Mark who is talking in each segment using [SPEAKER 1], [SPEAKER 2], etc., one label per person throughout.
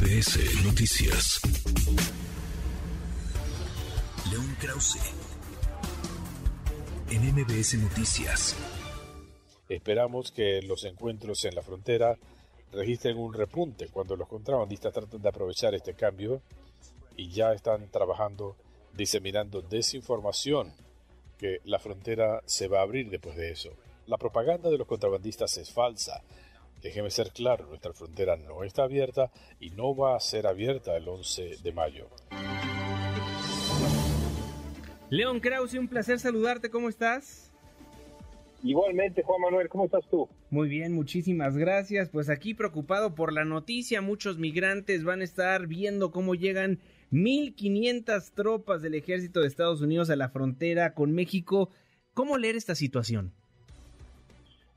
[SPEAKER 1] MBS Noticias. León Krause. En MBS Noticias.
[SPEAKER 2] Esperamos que los encuentros en la frontera registren un repunte cuando los contrabandistas tratan de aprovechar este cambio y ya están trabajando diseminando desinformación que la frontera se va a abrir después de eso. La propaganda de los contrabandistas es falsa. Déjeme ser claro, nuestra frontera no está abierta y no va a ser abierta el 11 de mayo.
[SPEAKER 3] León Krause, un placer saludarte, ¿cómo estás?
[SPEAKER 4] Igualmente, Juan Manuel, ¿cómo estás tú?
[SPEAKER 3] Muy bien, muchísimas gracias. Pues aquí preocupado por la noticia, muchos migrantes van a estar viendo cómo llegan 1.500 tropas del ejército de Estados Unidos a la frontera con México. ¿Cómo leer esta situación?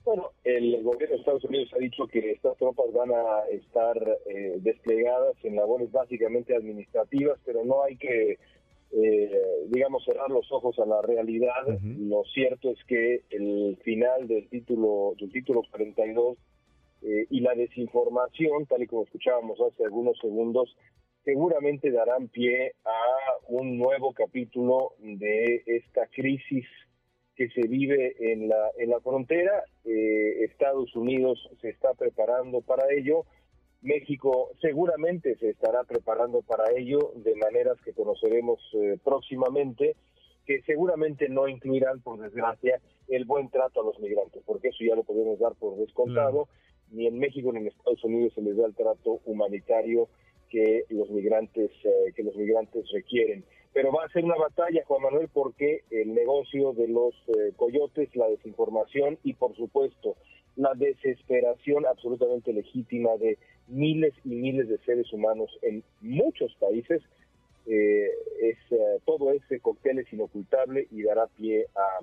[SPEAKER 4] Bueno, el gobierno de Estados Unidos ha dicho que estas tropas van a estar eh, desplegadas en labores básicamente administrativas, pero no hay que eh, digamos, cerrar los ojos a la realidad. Lo cierto es que el final del título, del título 42 eh, y la desinformación, tal y como escuchábamos hace algunos segundos, seguramente darán pie a un nuevo capítulo de esta crisis que se vive en la, en la frontera. Eh, Estados Unidos se está preparando para ello México seguramente se estará preparando para ello de maneras que conoceremos eh, próximamente, que seguramente no incluirán, por desgracia, el buen trato a los migrantes, porque eso ya lo podemos dar por descontado. Ni en México ni en Estados Unidos se les da el trato humanitario que los migrantes eh, que los migrantes requieren. Pero va a ser una batalla, Juan Manuel, porque el negocio de los eh, coyotes, la desinformación y, por supuesto, la desesperación absolutamente legítima de miles y miles de seres humanos en muchos países, eh, es, eh, todo ese cóctel es inocultable y dará pie a,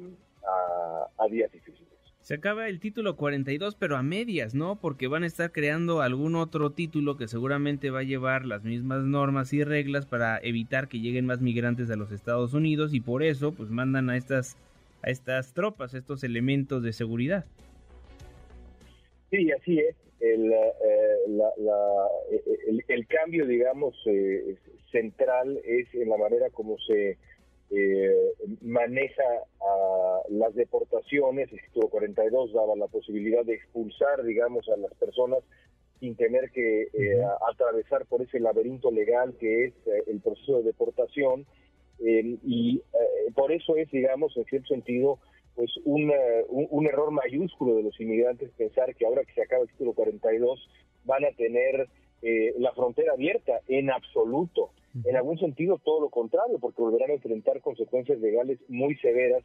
[SPEAKER 4] a, días difíciles.
[SPEAKER 3] Se acaba el título 42, pero a medias, ¿no? Porque van a estar creando algún otro título que seguramente va a llevar las mismas normas y reglas para evitar que lleguen más migrantes a los Estados Unidos y por eso pues mandan a estas a estas tropas, estos elementos de seguridad.
[SPEAKER 4] Sí, así es. El, eh, el, cambio, digamos, eh, central es en la manera como se eh, maneja a las deportaciones. El título 42 daba la posibilidad de expulsar, digamos, a las personas sin tener que atravesar por ese laberinto legal que es el proceso de deportación. y por eso es, digamos, en cierto sentido, pues un, un, error mayúsculo de los inmigrantes pensar que ahora que se acaba el título 42 van a tener eh, la frontera abierta en absoluto. En algún sentido todo lo contrario, porque volverán a enfrentar consecuencias legales muy severas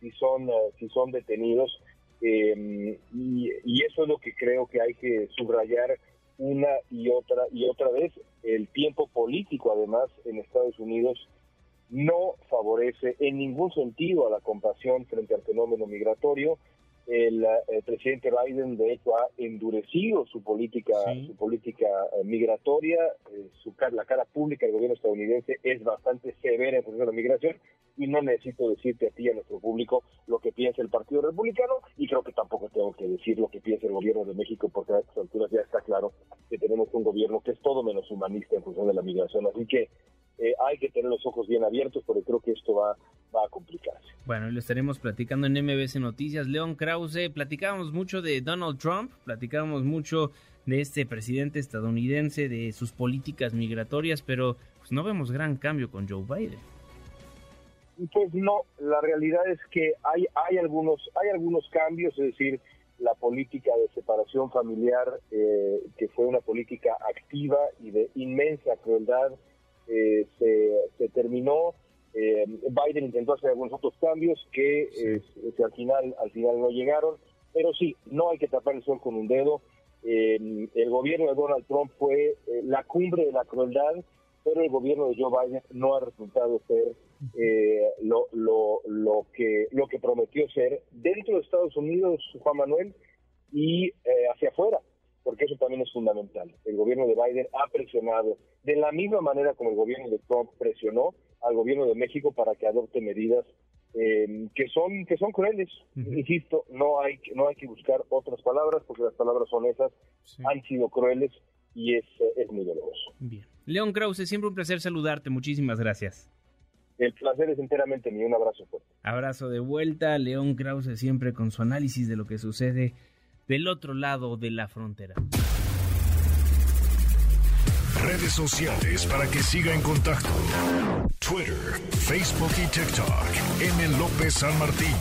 [SPEAKER 4] si son, eh, si son detenidos. Em, y, y eso es lo que creo que hay que subrayar una y otra y otra vez. El tiempo político, además, en Estados Unidos no favorece en ningún sentido a la compasión frente al fenómeno migratorio. El, presidente Biden, de hecho, ha endurecido su política, su política eh, migratoria. Eh, su, la cara pública del gobierno estadounidense es bastante severa en función de la migración y no necesito decirte a ti a nuestro público lo que piensa el Partido Republicano y creo que tampoco tengo que decir lo que piensa el gobierno de México porque a estas alturas ya está claro que tenemos un gobierno que es todo menos humanista en función de la migración. Así que eh, hay que tener los ojos bien abiertos porque creo que esto va, va a complicarse.
[SPEAKER 3] Bueno, lo estaremos platicando en MBC Noticias. León Krause, platicábamos mucho de Donald Trump, platicábamos mucho de este presidente estadounidense, de sus políticas migratorias, pero pues no vemos gran cambio con Joe Biden.
[SPEAKER 4] Pues no, la realidad es que hay, hay, algunos, hay algunos cambios, es decir, la política de separación familiar, eh, que fue una política activa y de inmensa crueldad, eh, se, terminó. Eh, Biden intentó hacer algunos otros cambios que eh, al final al final no llegaron, pero sí, no hay que tapar el sol con un dedo. el gobierno de Donald Trump fue la cumbre de la crueldad, pero el gobierno de Joe Biden no ha resultado ser lo, lo, lo, que, lo que prometió ser dentro de Estados Unidos, Juan Manuel, y hacia afuera porque eso también es fundamental. El gobierno de Biden ha presionado, de la misma manera como el gobierno de Trump presionó al gobierno de México para que adopte medidas eh, que son que son crueles. Insisto, no hay no hay que buscar otras palabras porque las palabras son esas. Han sido crueles y es, es muy doloroso.
[SPEAKER 3] Bien. León Krause, siempre un placer saludarte. Muchísimas gracias.
[SPEAKER 4] El placer es enteramente mío. Un abrazo fuerte.
[SPEAKER 3] Abrazo de vuelta. León Krause siempre con su análisis de lo que sucede del otro lado de la frontera.
[SPEAKER 1] Redes sociales para que siga en contacto: Twitter, Facebook y TikTok. M. López San Martín.